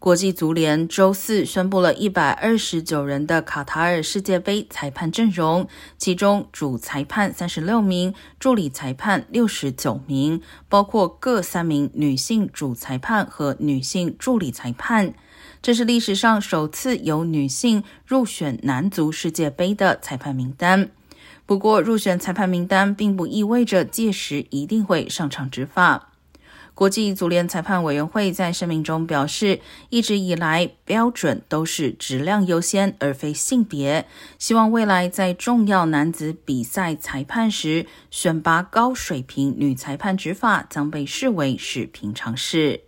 国际足联周四宣布了一百二十九人的卡塔尔世界杯裁判阵容，其中主裁判三十六名，助理裁判六十九名，包括各三名女性主裁判和女性助理裁判。这是历史上首次有女性入选男足世界杯的裁判名单。不过，入选裁判名单并不意味着届时一定会上场执法。国际足联裁判委员会在声明中表示，一直以来标准都是质量优先，而非性别。希望未来在重要男子比赛裁判时，选拔高水平女裁判执法将被视为是平常事。